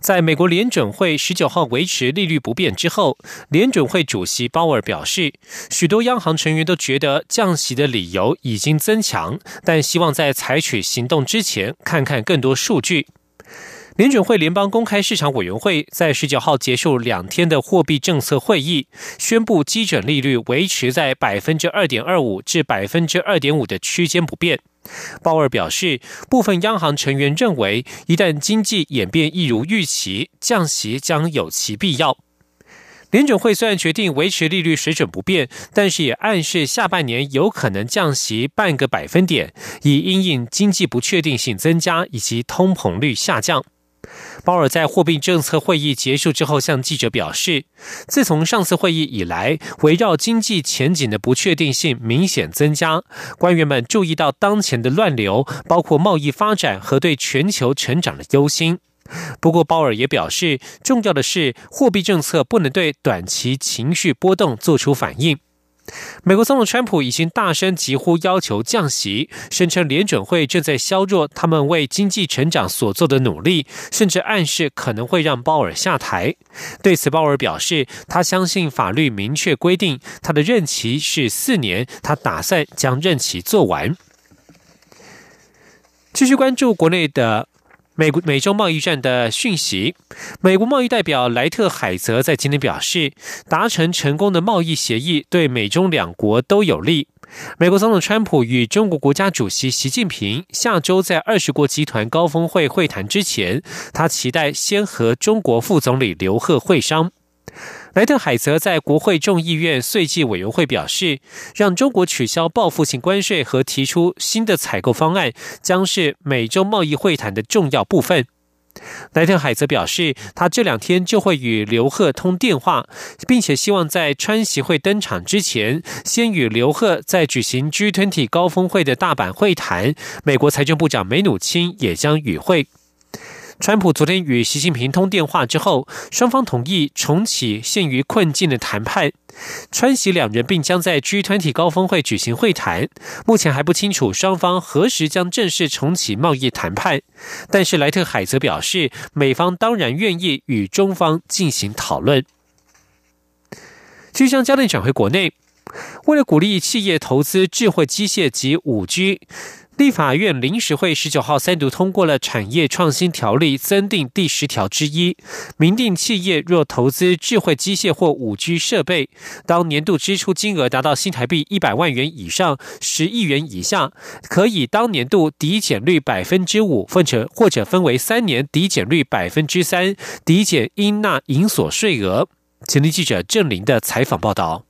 在美国联准会十九号维持利率不变之后，联准会主席鲍尔表示，许多央行成员都觉得降息的理由已经增强，但希望在采取行动之前看看更多数据。联准会联邦公开市场委员会在十九号结束两天的货币政策会议，宣布基准利率维持在百分之二点二五至百分之二点五的区间不变。鲍尔表示，部分央行成员认为，一旦经济演变一如预期，降息将有其必要。联准会虽然决定维持利率水准不变，但是也暗示下半年有可能降息半个百分点，以因应经济不确定性增加以及通膨率下降。鲍尔在货币政策会议结束之后向记者表示，自从上次会议以来，围绕经济前景的不确定性明显增加。官员们注意到当前的乱流，包括贸易发展和对全球成长的忧心。不过，鲍尔也表示，重要的是货币政策不能对短期情绪波动做出反应。美国总统川普已经大声疾呼要求降息，声称联准会正在削弱他们为经济成长所做的努力，甚至暗示可能会让鲍尔下台。对此，鲍尔表示，他相信法律明确规定他的任期是四年，他打算将任期做完。继续关注国内的。美国美洲贸易战的讯息，美国贸易代表莱特海泽在今天表示，达成成功的贸易协议对美中两国都有利。美国总统川普与中国国家主席习近平下周在二十国集团高峰会会谈之前，他期待先和中国副总理刘鹤会商。莱特海泽在国会众议院税计委员会表示，让中国取消报复性关税和提出新的采购方案，将是美洲贸易会谈的重要部分。莱特海泽表示，他这两天就会与刘鹤通电话，并且希望在川习会登场之前，先与刘鹤在举行 G20 高峰会的大阪会谈。美国财政部长梅努钦也将与会。川普昨天与习近平通电话之后，双方同意重启陷于困境的谈判。川习两人并将在 G20 高峰会举行会谈。目前还不清楚双方何时将正式重启贸易谈判。但是莱特海则表示，美方当然愿意与中方进行讨论。继续将焦点转回国内，为了鼓励企业投资智慧机械及五 G。立法院临时会十九号三读通过了产业创新条例增订第十条之一，明定企业若投资智慧机械或五 G 设备，当年度支出金额达到新台币一百万元以上十亿元以下，可以当年度抵减率百分之五，或者或者分为三年抵减率百分之三，抵减应纳营所税额。前听记者郑林的采访报道。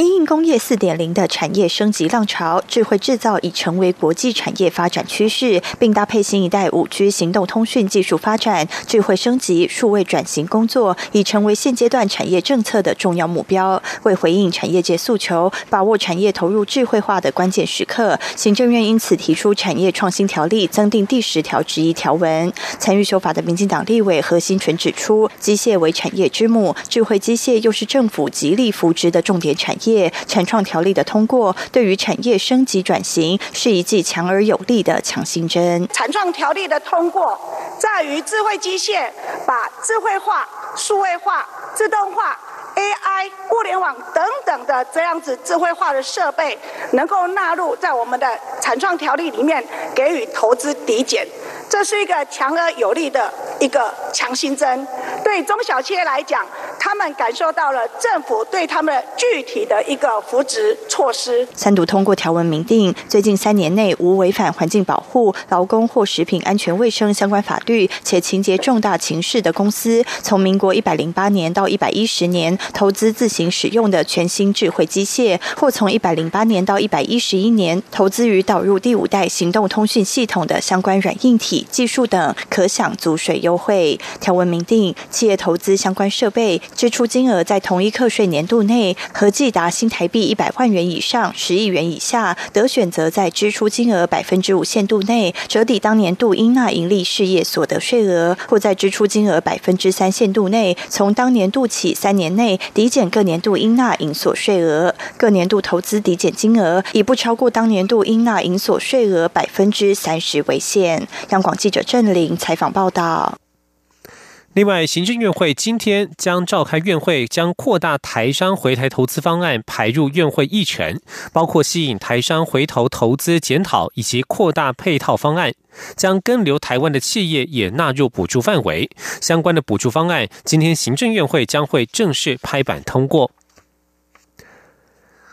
因应工业四点零的产业升级浪潮，智慧制造已成为国际产业发展趋势，并搭配新一代五 G 行动通讯技术发展，智慧升级、数位转型工作已成为现阶段产业政策的重要目标。为回应产业界诉求，把握产业投入智慧化的关键时刻，行政院因此提出产业创新条例，增订第十条之一条文。参与修法的民进党立委何新纯指出，机械为产业之母，智慧机械又是政府极力扶植的重点产业。业产创条例的通过，对于产业升级转型是一剂强而有力的强心针。产创条例的通过，在于智慧机械把智慧化、数位化、自动化、AI、物联网等等的这样子智慧化的设备，能够纳入在我们的产创条例里面，给予投资抵减，这是一个强而有力的一个强心针。对中小企业来讲。他们感受到了政府对他们具体的一个扶植措施。三读通过条文明定，最近三年内无违反环境保护、劳工或食品安全卫生相关法律，且情节重大情事的公司，从民国一百零八年到一百一十年投资自行使用的全新智慧机械，或从一百零八年到一百一十一年投资于导入第五代行动通讯系统的相关软硬体技术等，可享足税优惠。条文明定，企业投资相关设备。支出金额在同一课税年度内合计达新台币一百万元以上十亿元以下，得选择在支出金额百分之五限度内折抵当年度应纳盈利事业所得税额，或在支出金额百分之三限度内，从当年度起三年内抵减各年度应纳营所税额。各年度投资抵减金额以不超过当年度应纳营所税额百分之三十为限。央广记者郑玲采访报道。另外，行政院会今天将召开院会，将扩大台商回台投资方案排入院会议程，包括吸引台商回头投资检讨以及扩大配套方案，将跟留台湾的企业也纳入补助范围。相关的补助方案，今天行政院会将会正式拍板通过。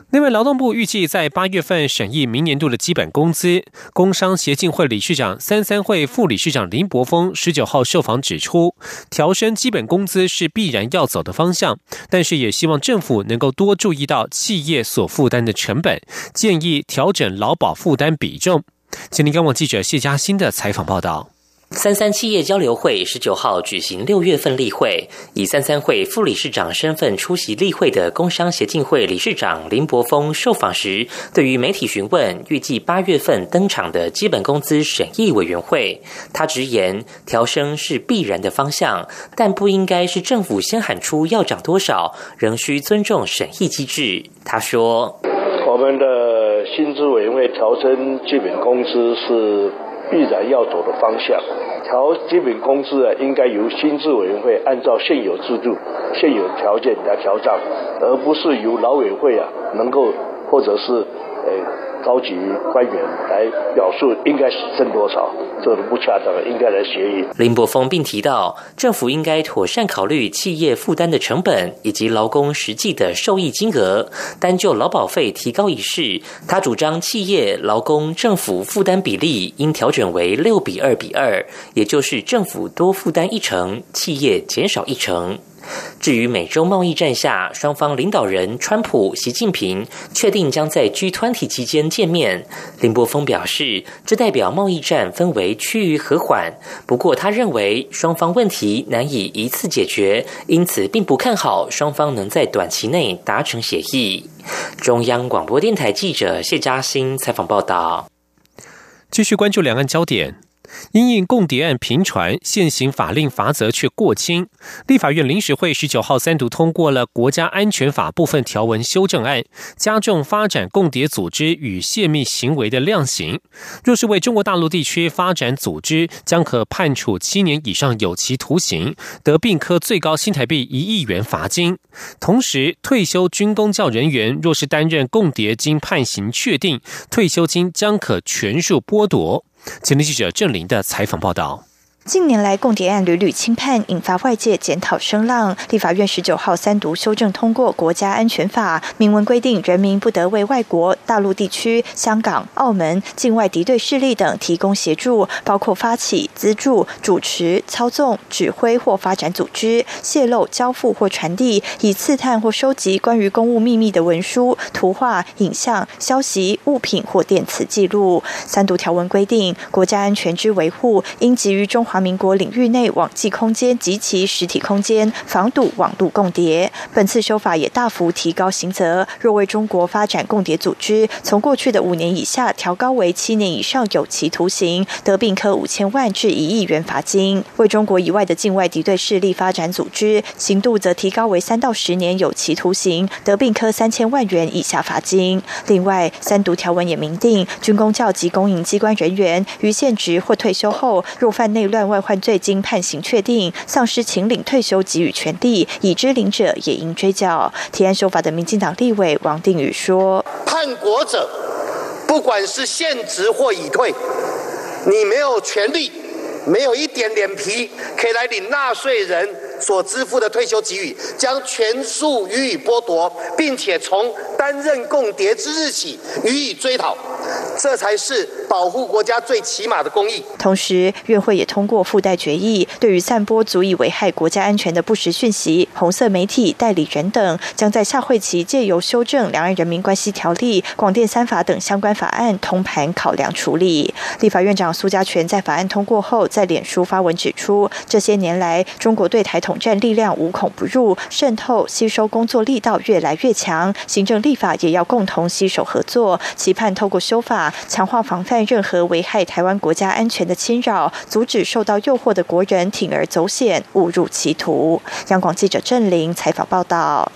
另外，劳动部预计在八月份审议明年度的基本工资。工商协进会理事长三三会副理事长林柏峰十九号受访指出，调升基本工资是必然要走的方向，但是也希望政府能够多注意到企业所负担的成本，建议调整劳保负担比重。请您跟我记者谢嘉欣的采访报道。三三企业交流会十九号举行六月份例会，以三三会副理事长身份出席例会的工商协进会理事长林柏峰受访时，对于媒体询问预计八月份登场的基本工资审议委员会，他直言调升是必然的方向，但不应该是政府先喊出要涨多少，仍需尊重审议机制。他说：“我们的薪资委员会调升基本工资是。”必然要走的方向，调基本工资啊，应该由薪资委员会按照现有制度、现有条件来调账，而不是由劳委会啊能够或者是呃。高级官员来表述应该是挣多少，这不恰当，应该来协议。林柏峰并提到，政府应该妥善考虑企业负担的成本以及劳工实际的受益金额。单就劳保费提高一事，他主张企业、劳工、政府负担比例应调整为六比二比二，也就是政府多负担一成，企业减少一成。至于美洲贸易战下，双方领导人川普、习近平确定将在 G 团体期间见面。林柏峰表示，这代表贸易战分为趋于和缓。不过，他认为双方问题难以一次解决，因此并不看好双方能在短期内达成协议。中央广播电台记者谢嘉欣采访报道。继续关注两岸焦点。因应共谍案频传，现行法令罚则却过轻。立法院临时会十九号三读通过了《国家安全法》部分条文修正案，加重发展共谍组织与泄密行为的量刑。若是为中国大陆地区发展组织，将可判处七年以上有期徒刑，得并科最高新台币一亿元罚金。同时，退休军公教人员若是担任共谍，经判刑确定，退休金将可全数剥夺。前天记者郑林的采访报道。近年来，共谍案屡屡轻判，引发外界检讨声浪。立法院十九号三读修正通过《国家安全法》，明文规定，人民不得为外国、大陆地区、香港、澳门境外敌对势力等提供协助，包括发起、资助、主持、操纵、指挥或发展组织，泄露、交付或传递，以刺探或收集关于公务秘密的文书、图画、影像、消息、物品或电磁记录。三读条文规定，国家安全之维护，应给予中华。民国领域内网际空间及其实体空间防堵网路共谍。本次修法也大幅提高刑责，若为中国发展共谍组织，从过去的五年以下调高为七年以上有期徒刑，得并科五千万至一亿元罚金；为中国以外的境外敌对势力发展组织，刑度则提高为三到十年有期徒刑，得并科三千万元以下罚金。另外，三读条文也明定，军工教及公营机关人员于现职或退休后，若犯内乱。外患罪经判刑确定，丧失请领退休给予权利，已知领者也应追缴。提案修法的民进党立委王定宇说：“叛国者，不管是现职或已退，你没有权利，没有一点脸皮，可以来领纳税人所支付的退休给予，将全数予以剥夺，并且从担任共谍之日起予以追讨，这才是。”保护国家最起码的公益。同时，院会也通过附带决议，对于散播足以危害国家安全的不实讯息、红色媒体代理人等，将在下会期借由修正《两岸人民关系条例》、广电三法等相关法案通盘考量处理。立法院长苏家全在法案通过后，在脸书发文指出，这些年来，中国对台统战力量无孔不入，渗透吸收工作力道越来越强，行政立法也要共同携手合作，期盼透过修法强化防范任何危害台湾国家安全的侵扰，阻止受到诱惑的国人铤而走险，误入歧途。央广记者郑玲采访报道。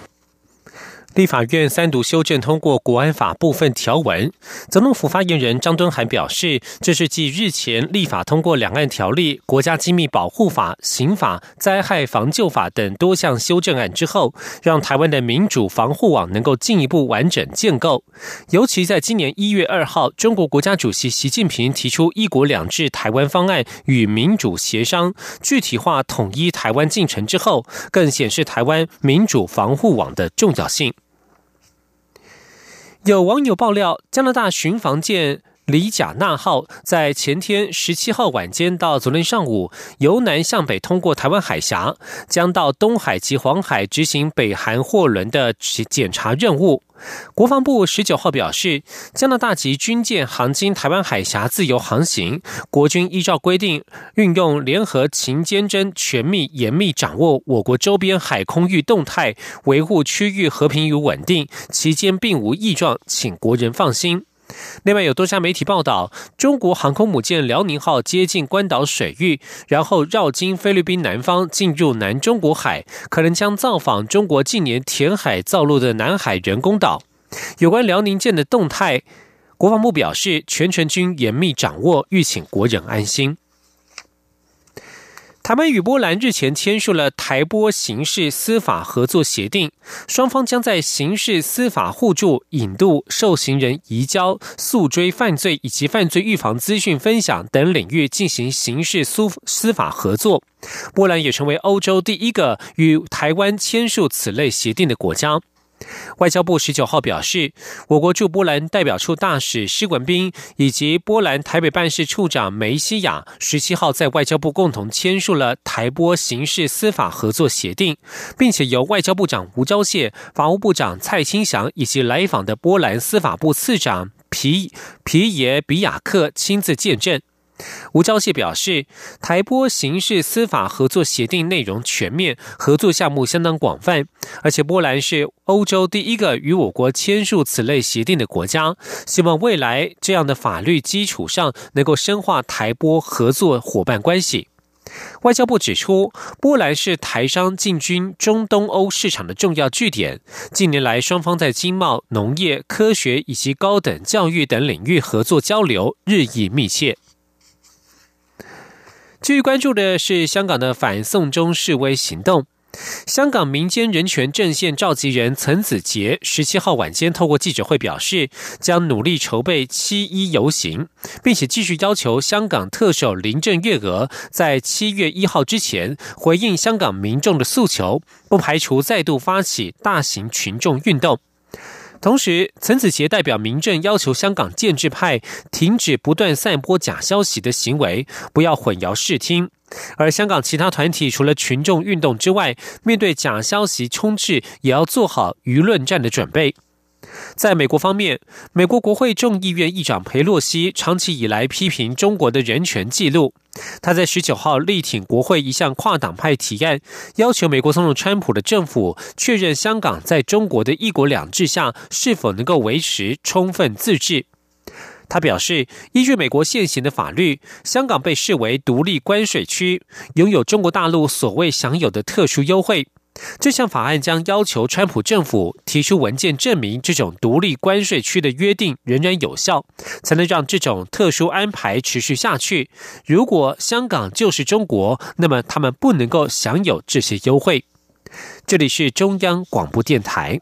立法院三读修正通过国安法部分条文，总统府发言人张敦涵表示，这是继日前立法通过两岸条例、国家机密保护法、刑法、灾害防救法等多项修正案之后，让台湾的民主防护网能够进一步完整建构。尤其在今年一月二号，中国国家主席习近平提出“一国两制”台湾方案与民主协商，具体化统一台湾进程之后，更显示台湾民主防护网的重要性。有网友爆料，加拿大巡防舰“李贾纳号”在前天十七号晚间到昨天上午，由南向北通过台湾海峡，将到东海及黄海执行北韩货轮的检查任务。国防部十九号表示，加拿大籍军舰航经台湾海峡自由航行，国军依照规定运用联合勤监侦，全密严密掌握我国周边海空域动态，维护区域和平与稳定，期间并无异状，请国人放心。另外，有多家媒体报道，中国航空母舰辽宁号接近关岛水域，然后绕经菲律宾南方进入南中国海，可能将造访中国近年填海造陆的南海人工岛。有关辽宁舰的动态，国防部表示，全程均严密掌握，欲请国人安心。台湾与波兰日前签署了台波刑事司法合作协定，双方将在刑事司法互助、引渡、受刑人移交、诉追犯罪以及犯罪预防资讯分享等领域进行刑事司司法合作。波兰也成为欧洲第一个与台湾签署此类协定的国家。外交部十九号表示，我国驻波兰代表处大使施文斌以及波兰台北办事处长梅西亚十七号在外交部共同签署了台波刑事司法合作协定，并且由外交部长吴钊燮、法务部长蔡清祥以及来访的波兰司法部次长皮皮耶比亚克亲自见证。吴钊燮表示，台波刑事司法合作协定内容全面，合作项目相当广泛，而且波兰是欧洲第一个与我国签署此类协定的国家。希望未来这样的法律基础上，能够深化台波合作伙伴关系。外交部指出，波兰是台商进军中东欧市场的重要据点。近年来，双方在经贸、农业、科学以及高等教育等领域合作交流日益密切。继续关注的是香港的反送中示威行动。香港民间人权阵线召集人岑子杰十七号晚间透过记者会表示，将努力筹备七一游行，并且继续要求香港特首林郑月娥在七月一号之前回应香港民众的诉求，不排除再度发起大型群众运动。同时，陈子杰代表民政要求香港建制派停止不断散播假消息的行为，不要混淆视听。而香港其他团体除了群众运动之外，面对假消息充斥，也要做好舆论战的准备。在美国方面，美国国会众议院议长佩洛西长期以来批评中国的人权记录。他在十九号力挺国会一项跨党派提案，要求美国总统川普的政府确认香港在中国的一国两制下是否能够维持充分自治。他表示，依据美国现行的法律，香港被视为独立关税区，拥有中国大陆所谓享有的特殊优惠。这项法案将要求川普政府提出文件证明这种独立关税区的约定仍然有效，才能让这种特殊安排持续下去。如果香港就是中国，那么他们不能够享有这些优惠。这里是中央广播电台。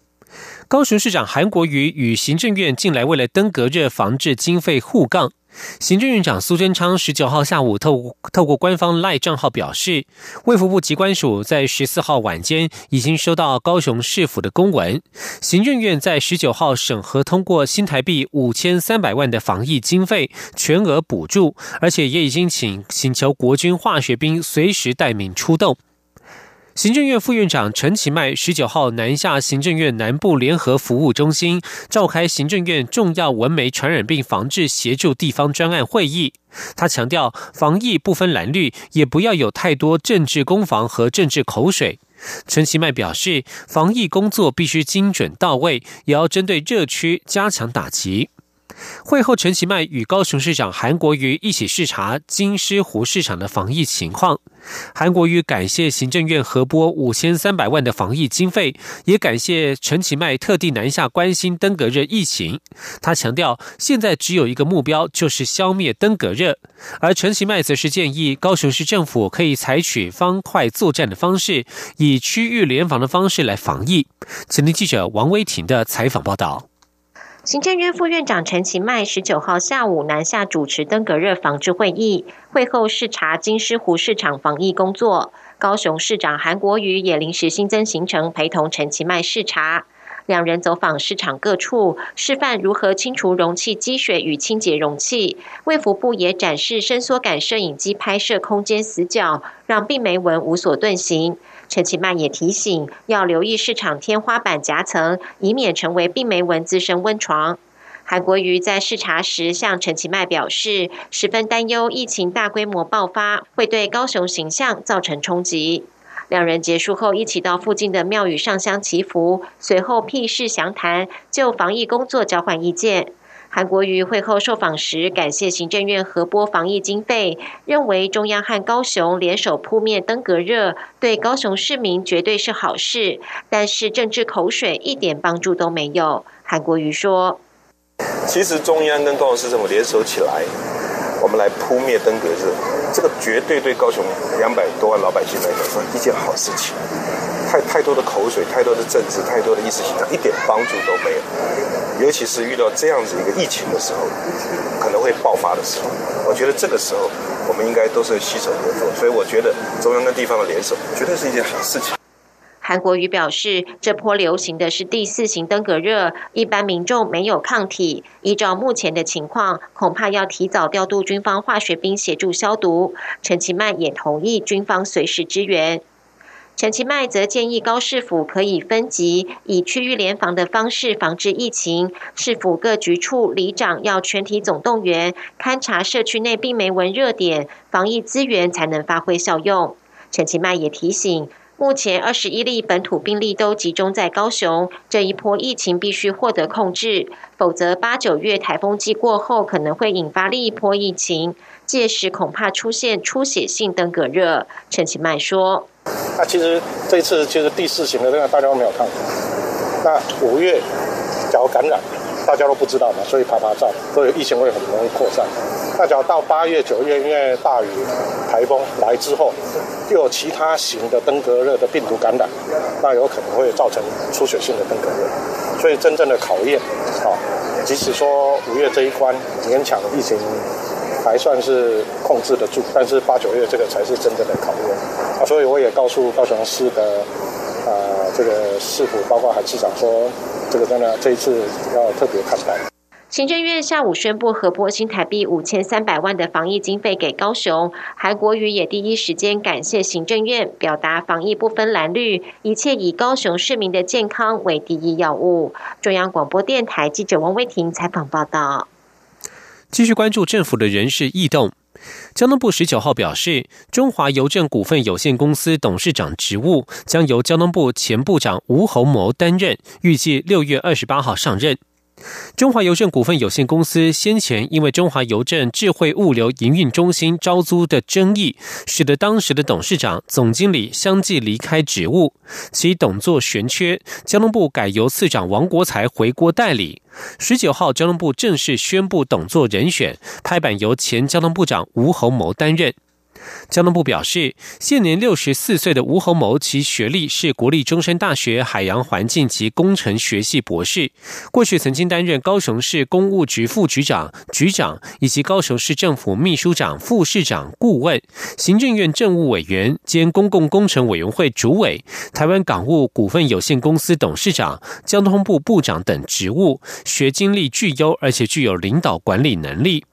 高雄市长韩国瑜与行政院近来为了登革热防治经费互杠。行政院长苏贞昌十九号下午透透过官方赖账号表示，卫福部机关署在十四号晚间已经收到高雄市府的公文，行政院在十九号审核通过新台币五千三百万的防疫经费全额补助，而且也已经请请求国军化学兵随时待命出动。行政院副院长陈其迈十九号南下行政院南部联合服务中心，召开行政院重要文媒传染病防治协助地方专案会议。他强调，防疫不分蓝绿，也不要有太多政治攻防和政治口水。陈其迈表示，防疫工作必须精准到位，也要针对热区加强打击。会后，陈其迈与高雄市长韩国瑜一起视察金狮湖市场的防疫情况。韩国瑜感谢行政院核拨五千三百万的防疫经费，也感谢陈其迈特地南下关心登革热疫情。他强调，现在只有一个目标，就是消灭登革热。而陈其迈则是建议高雄市政府可以采取方块作战的方式，以区域联防的方式来防疫。前天记者王威婷的采访报道。行政院副院长陈其迈十九号下午南下主持登革热防治会议，会后视察金狮湖市场防疫工作。高雄市长韩国瑜也临时新增行程，陪同陈其迈视察。两人走访市场各处，示范如何清除容器积水与清洁容器。卫福部也展示伸缩感摄影机拍摄空间死角，让病媒蚊无所遁形。陈其迈也提醒，要留意市场天花板夹层，以免成为病媒蚊滋生温床。韩国瑜在视察时向陈其迈表示，十分担忧疫情大规模爆发会对高雄形象造成冲击。两人结束后，一起到附近的庙宇上香祈福，随后屁事详谈，就防疫工作交换意见。韩国瑜会后受访时，感谢行政院核拨防疫经费，认为中央和高雄联手扑灭登革热，对高雄市民绝对是好事。但是政治口水一点帮助都没有。韩国瑜说：“其实中央跟高雄市政府联手起来，我们来扑灭登革热，这个绝对对高雄两百多万老百姓来讲是一件好事情。太太多的口水，太多的政治，太多的意识形态，一点帮助都没有。”尤其是遇到这样子一个疫情的时候，可能会爆发的时候，我觉得这个时候我们应该都是携手合作。所以我觉得中央跟地方的联手，绝对是一件好事情。韩国瑜表示，这波流行的是第四型登革热，一般民众没有抗体，依照目前的情况，恐怕要提早调度军方化学兵协助消毒。陈其迈也同意军方随时支援。陈其迈则建议高市府可以分级，以区域联防的方式防治疫情。市府各局处里长要全体总动员，勘察社区内并没闻热点，防疫资源才能发挥效用。陈其迈也提醒，目前二十一例本土病例都集中在高雄，这一波疫情必须获得控制，否则八九月台风季过后，可能会引发另一波疫情，届时恐怕出现出血性登革热。陈其迈说。那其实这次就是第四型的，这个大家都没有看过。那五月假如感染，大家都不知道嘛，所以爬爬照，所以疫情会很容易扩散。那假如到八月、九月，因为大雨、台风来之后，又有其他型的登革热的病毒感染，那有可能会造成出血性的登革热。所以真正的考验，啊，即使说五月这一关勉强疫情还算是控制得住，但是八九月这个才是真正的考验啊。所以我也告诉高雄市的啊，这个市府，包括韩市长说，这个真的这一次要特别看待。行政院下午宣布核拨新台币五千三百万的防疫经费给高雄，韩国瑜也第一时间感谢行政院，表达防疫不分蓝绿，一切以高雄市民的健康为第一要务。中央广播电台记者王威婷采访报道。继续关注政府的人事异动。交通部十九号表示，中华邮政股份有限公司董事长职务将由交通部前部长吴宏谋担任，预计六月二十八号上任。中华邮政股份有限公司先前因为中华邮政智慧物流营运中心招租的争议，使得当时的董事长、总经理相继离开职务，其董座悬缺。交通部改由次长王国才回国代理。十九号，交通部正式宣布董座人选，拍板由前交通部长吴侯谋担任。交通部表示，现年六十四岁的吴侯谋，其学历是国立中山大学海洋环境及工程学系博士，过去曾经担任高雄市公务局副局长、局长以及高雄市政府秘书长、副市长顾问、行政院政务委员兼公共工程委员会主委、台湾港务股份有限公司董事长、交通部部长等职务，学经历具优，而且具有领导管理能力。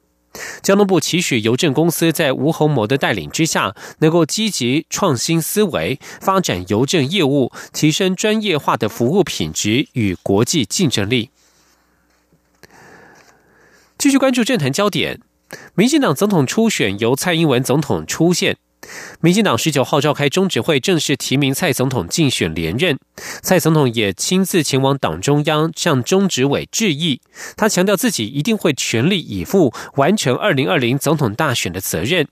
交通部期许邮政公司在吴宏谋的带领之下，能够积极创新思维，发展邮政业务，提升专业化的服务品质与国际竞争力。继续关注政坛焦点，民进党总统初选由蔡英文总统出现。民进党十九号召开中执会，正式提名蔡总统竞选连任。蔡总统也亲自前往党中央向中执委致意。他强调自己一定会全力以赴完成二零二零总统大选的责任。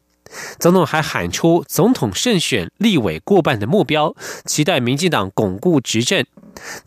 总统还喊出总统胜选、立委过半的目标，期待民进党巩固执政。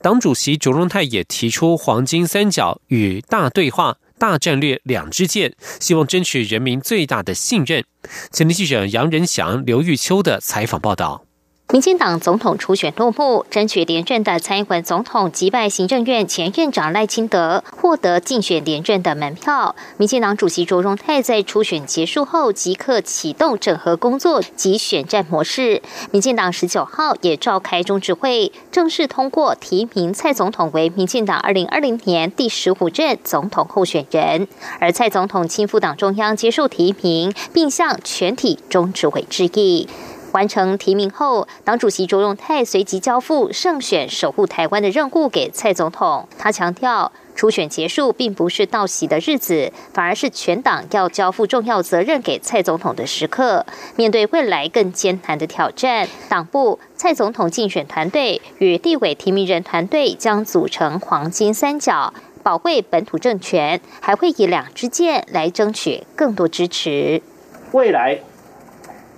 党主席卓荣泰也提出黄金三角与大对话。大战略两支箭，希望争取人民最大的信任。前天记者杨仁祥、刘玉秋的采访报道。民进党总统初选落幕，争取连任的蔡英文总统击败行政院前院长赖清德，获得竞选连任的门票。民进党主席卓荣泰在初选结束后即刻启动整合工作及选战模式。民进党十九号也召开中执会，正式通过提名蔡总统为民进党二零二零年第十五任总统候选人。而蔡总统亲赴党中央接受提名，并向全体中执委致意。完成提名后，党主席卓荣泰随即交付胜选守护台湾的任务给蔡总统。他强调，初选结束并不是道喜的日子，反而是全党要交付重要责任给蔡总统的时刻。面对未来更艰难的挑战，党部、蔡总统竞选团队与地委提名人团队将组成黄金三角，保卫本土政权，还会以两支箭来争取更多支持。未来。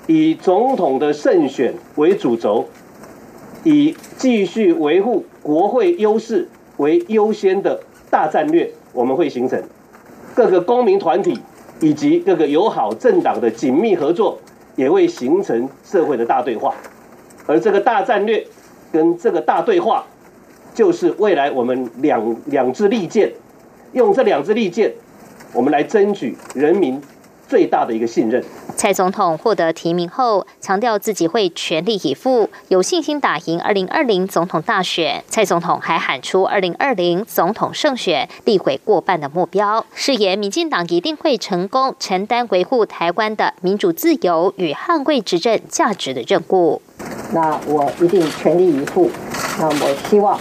以总统的胜选为主轴，以继续维护国会优势为优先的大战略，我们会形成各个公民团体以及各个友好政党的紧密合作，也会形成社会的大对话。而这个大战略跟这个大对话，就是未来我们两两支利剑，用这两支利剑，我们来争取人民。最大的一个信任。蔡总统获得提名后，强调自己会全力以赴，有信心打赢二零二零总统大选。蔡总统还喊出二零二零总统胜选、立委过半的目标，誓言民进党一定会成功承担维护台湾的民主自由与捍卫执政价值的任务。那我一定全力以赴。那我希望，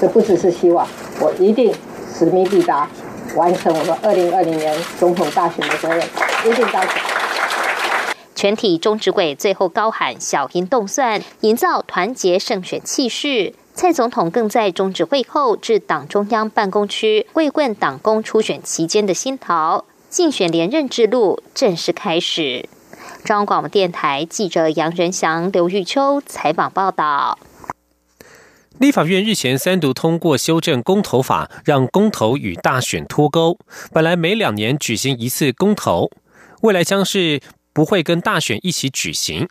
这不只是希望，我一定使命必达。完成我们二零二零年总统大选的责任，一定高选。全体中执委最后高喊“小英动算”，营造团结胜选气势。蔡总统更在中执会后至党中央办公区慰问党工初选期间的辛劳，竞选连任之路正式开始。中央广播电台记者杨仁祥、刘玉秋采访报道。立法院日前三读通过修正公投法，让公投与大选脱钩。本来每两年举行一次公投，未来将是不会跟大选一起举行。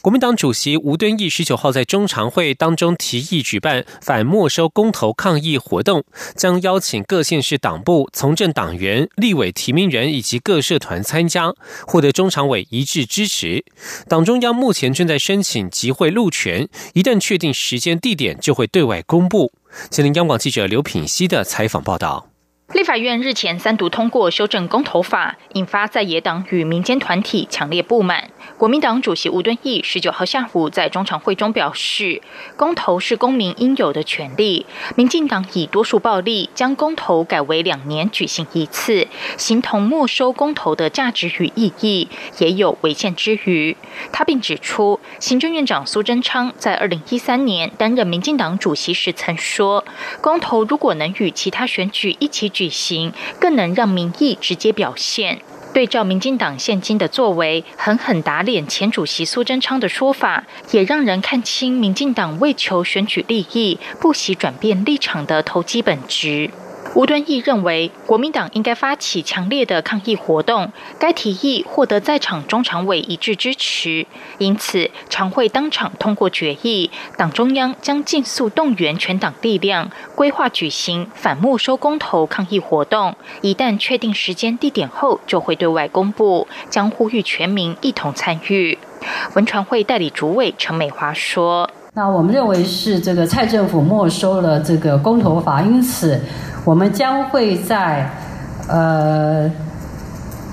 国民党主席吴敦义十九号在中常会当中提议举办反没收公投抗议活动，将邀请各县市党部、从政党员、立委提名人以及各社团参加，获得中常委一致支持。党中央目前正在申请集会路权，一旦确定时间地点，就会对外公布。吉林央广记者刘品熙的采访报道。立法院日前三读通过修正公投法，引发在野党与民间团体强烈不满。国民党主席吴敦义十九号下午在中常会中表示，公投是公民应有的权利。民进党以多数暴力将公投改为两年举行一次，形同没收公投的价值与意义，也有违宪之余。他并指出，行政院长苏贞昌在二零一三年担任民进党主席时曾说，公投如果能与其他选举一起。举行更能让民意直接表现。对照民进党现今的作为，狠狠打脸前主席苏贞昌的说法，也让人看清民进党为求选举利益，不惜转变立场的投机本质。吴敦义认为，国民党应该发起强烈的抗议活动。该提议获得在场中常委一致支持，因此常会当场通过决议，党中央将尽速动员全党力量，规划举行反没收公投抗议活动。一旦确定时间地点后，就会对外公布，将呼吁全民一同参与。文传会代理主委陈美华说：“那我们认为是这个蔡政府没收了这个公投法，因此。”我们将会在，呃，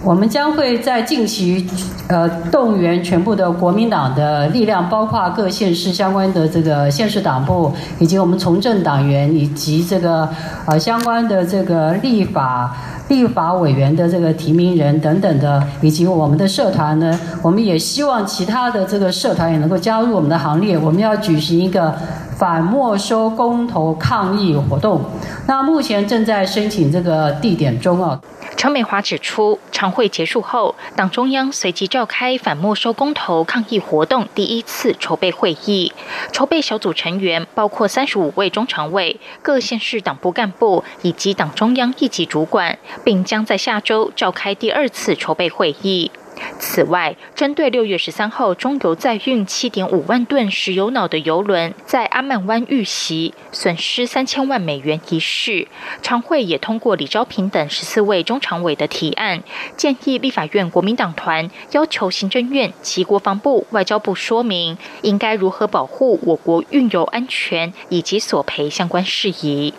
我们将会在近期，呃，动员全部的国民党的力量，包括各县市相关的这个县市党部，以及我们从政党员，以及这个呃相关的这个立法立法委员的这个提名人等等的，以及我们的社团呢，我们也希望其他的这个社团也能够加入我们的行列。我们要举行一个。反没收公投抗议活动，那目前正在申请这个地点中啊。陈美华指出，常会结束后，党中央随即召开反没收公投抗议活动第一次筹备会议，筹备小组成员包括三十五位中常委、各县市党部干部以及党中央一级主管，并将在下周召开第二次筹备会议。此外，针对六月十三号中油载运七点五万吨石油脑的油轮在阿曼湾遇袭，损失三千万美元一事，常会也通过李昭平等十四位中常委的提案，建议立法院国民党团要求行政院及国防部、外交部说明应该如何保护我国运油安全以及索赔相关事宜。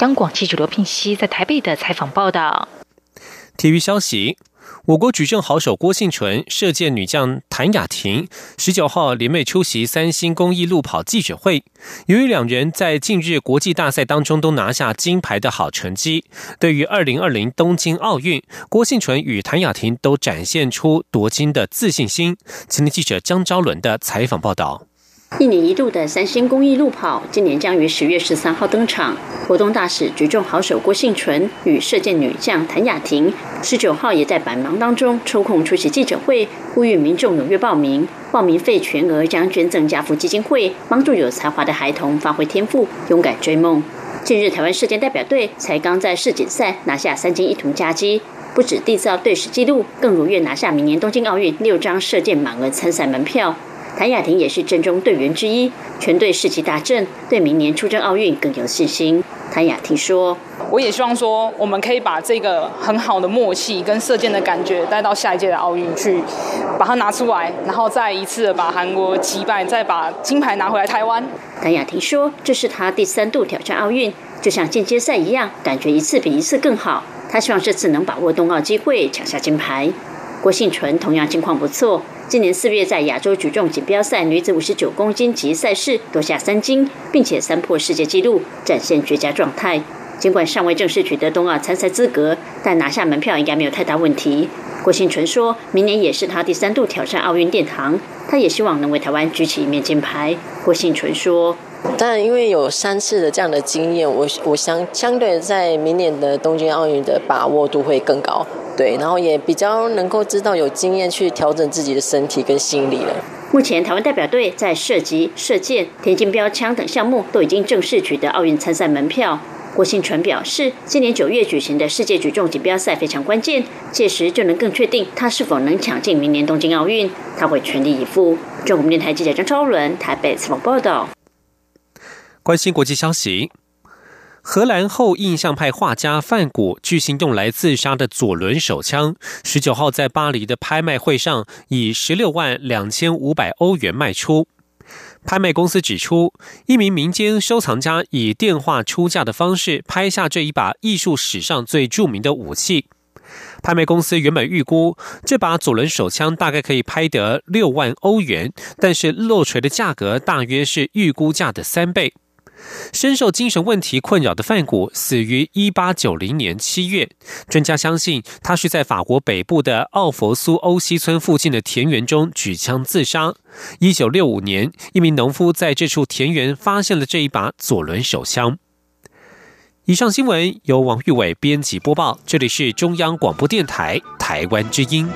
央广记者刘聘熙在台北的采访报道。体育消息。我国举重好手郭幸纯、射箭女将谭雅婷十九号联袂出席三星公益路跑记者会。由于两人在近日国际大赛当中都拿下金牌的好成绩，对于二零二零东京奥运，郭幸纯与谭雅婷都展现出夺金的自信心。今天记者江昭伦的采访报道。一年一度的三星公益路跑，今年将于十月十三号登场。活动大使、举重好手郭幸纯与射箭女将谭雅婷，十九号也在百忙当中抽空出席记者会，呼吁民众踊跃报名。报名费全额将捐赠家福基金会，帮助有才华的孩童发挥天赋，勇敢追梦。近日，台湾射箭代表队才刚在世锦赛拿下三金一铜佳绩，不止缔造队史纪录，更如愿拿下明年东京奥运六张射箭满额参赛门票。谭雅婷也是阵中队员之一，全队士气大振，对明年出征奥运更有信心。谭雅婷说：“我也希望说，我们可以把这个很好的默契跟射箭的感觉带到下一届的奥运去，把它拿出来，然后再一次的把韩国击败，再把金牌拿回来台湾。”谭雅婷说：“这是她第三度挑战奥运，就像进阶赛一样，感觉一次比一次更好。她希望这次能把握冬奥机会，抢下金牌。”郭幸纯同样情况不错。今年四月，在亚洲举重锦标赛女子五十九公斤级赛事夺下三金，并且三破世界纪录，展现绝佳状态。尽管尚未正式取得冬奥参赛资格，但拿下门票应该没有太大问题。郭幸纯说，明年也是他第三度挑战奥运殿堂，他也希望能为台湾举起一面金牌。郭幸纯说。但，因为有三次的这样的经验，我我相相对在明年的东京奥运的把握度会更高，对，然后也比较能够知道有经验去调整自己的身体跟心理了。目前台湾代表队在射击、射箭、田径标枪等项目都已经正式取得奥运参赛门票。郭信纯表示，今年九月举行的世界举重锦标赛非常关键，届时就能更确定他是否能抢进明年东京奥运，他会全力以赴。中国电台记者张超伦台北采访报道。关心国际消息，荷兰后印象派画家范古巨星用来自杀的左轮手枪，十九号在巴黎的拍卖会上以十六万两千五百欧元卖出。拍卖公司指出，一名民间收藏家以电话出价的方式拍下这一把艺术史上最著名的武器。拍卖公司原本预估这把左轮手枪大概可以拍得六万欧元，但是落锤的价格大约是预估价的三倍。深受精神问题困扰的范古死于一八九零年七月。专家相信，他是在法国北部的奥佛苏欧西村附近的田园中举枪自杀。一九六五年，一名农夫在这处田园发现了这一把左轮手枪。以上新闻由王玉伟编辑播报，这里是中央广播电台台湾之音。